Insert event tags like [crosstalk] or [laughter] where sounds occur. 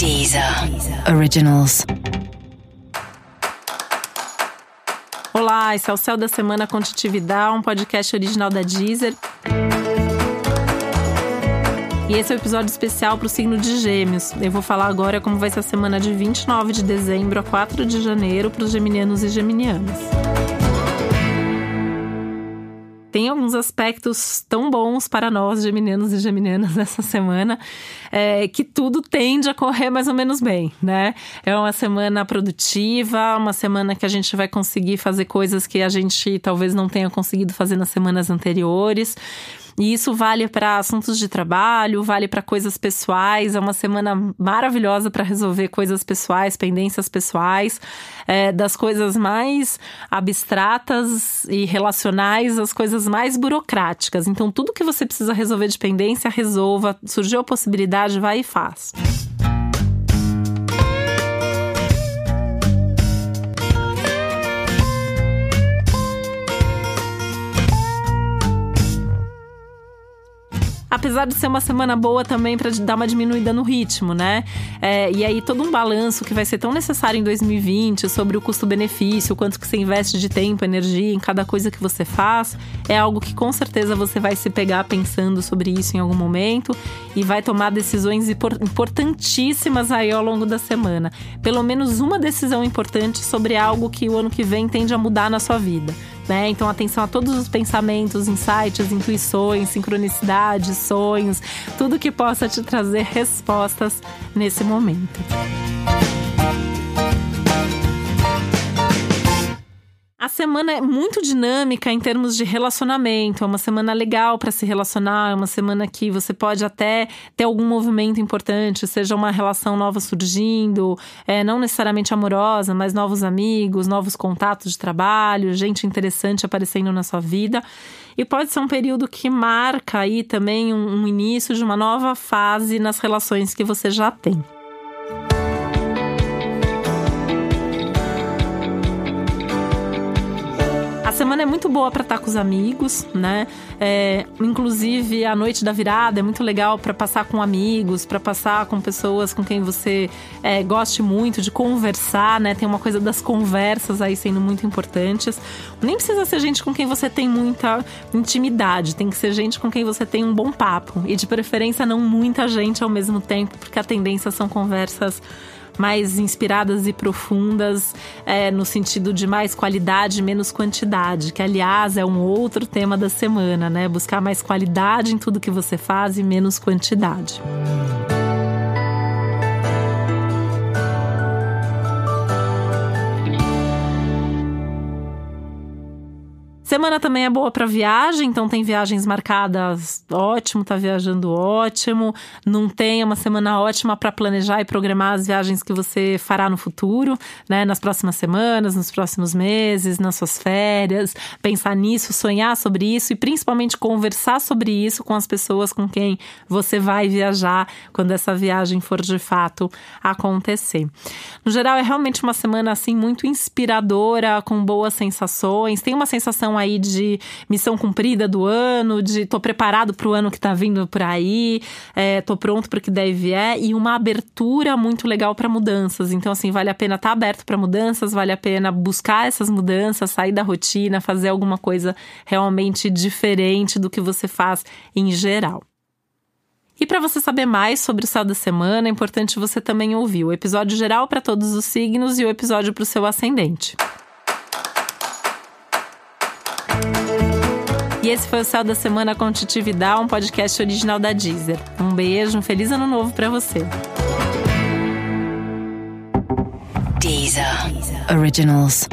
Deezer Originals. Olá, esse é o Céu da Semana Contitividade, um podcast original da Deezer. E esse é o um episódio especial para o signo de Gêmeos. Eu vou falar agora como vai ser a semana de 29 de dezembro a 4 de janeiro para os geminianos e geminianas tem alguns aspectos tão bons para nós, geminianos e geminianas, [laughs] nessa semana, é, que tudo tende a correr mais ou menos bem, né? É uma semana produtiva, uma semana que a gente vai conseguir fazer coisas que a gente talvez não tenha conseguido fazer nas semanas anteriores. E isso vale para assuntos de trabalho, vale para coisas pessoais. É uma semana maravilhosa para resolver coisas pessoais, pendências pessoais, é, das coisas mais abstratas e relacionais às coisas mais burocráticas. Então, tudo que você precisa resolver de pendência, resolva. Surgiu a possibilidade, vai e faz. Apesar de ser uma semana boa também para dar uma diminuída no ritmo, né? É, e aí todo um balanço que vai ser tão necessário em 2020 sobre o custo-benefício, quanto que você investe de tempo, energia em cada coisa que você faz, é algo que com certeza você vai se pegar pensando sobre isso em algum momento e vai tomar decisões importantíssimas aí ao longo da semana. Pelo menos uma decisão importante sobre algo que o ano que vem tende a mudar na sua vida. Né? Então, atenção a todos os pensamentos, insights, intuições, sincronicidades, sonhos, tudo que possa te trazer respostas nesse momento. A semana é muito dinâmica em termos de relacionamento. É uma semana legal para se relacionar, é uma semana que você pode até ter algum movimento importante, seja uma relação nova surgindo, é, não necessariamente amorosa, mas novos amigos, novos contatos de trabalho, gente interessante aparecendo na sua vida. E pode ser um período que marca aí também um, um início de uma nova fase nas relações que você já tem. Semana é muito boa para estar com os amigos, né? É, inclusive a noite da virada é muito legal para passar com amigos, para passar com pessoas com quem você é, goste muito de conversar, né? Tem uma coisa das conversas aí sendo muito importantes. Nem precisa ser gente com quem você tem muita intimidade, tem que ser gente com quem você tem um bom papo e de preferência não muita gente ao mesmo tempo, porque a tendência são conversas mais inspiradas e profundas, é, no sentido de mais qualidade, menos quantidade, que aliás é um outro tema da semana, né? Buscar mais qualidade em tudo que você faz e menos quantidade. Semana também é boa para viagem, então tem viagens marcadas, ótimo, tá viajando ótimo. Não tem uma semana ótima para planejar e programar as viagens que você fará no futuro, né? Nas próximas semanas, nos próximos meses, nas suas férias. Pensar nisso, sonhar sobre isso e principalmente conversar sobre isso com as pessoas com quem você vai viajar quando essa viagem for de fato acontecer. No geral, é realmente uma semana assim muito inspiradora, com boas sensações. Tem uma sensação aí de missão cumprida do ano, de tô preparado para o ano que está vindo por aí, é, tô pronto para o que deve é e uma abertura muito legal para mudanças. Então, assim, vale a pena estar tá aberto para mudanças, vale a pena buscar essas mudanças, sair da rotina, fazer alguma coisa realmente diferente do que você faz em geral. E para você saber mais sobre o céu da semana, é importante você também ouvir o episódio geral para todos os signos e o episódio para o seu ascendente. E esse foi o Céu da Semana com Titividade, um podcast original da Deezer. Um beijo, um feliz ano novo para você. Deezer. Originals.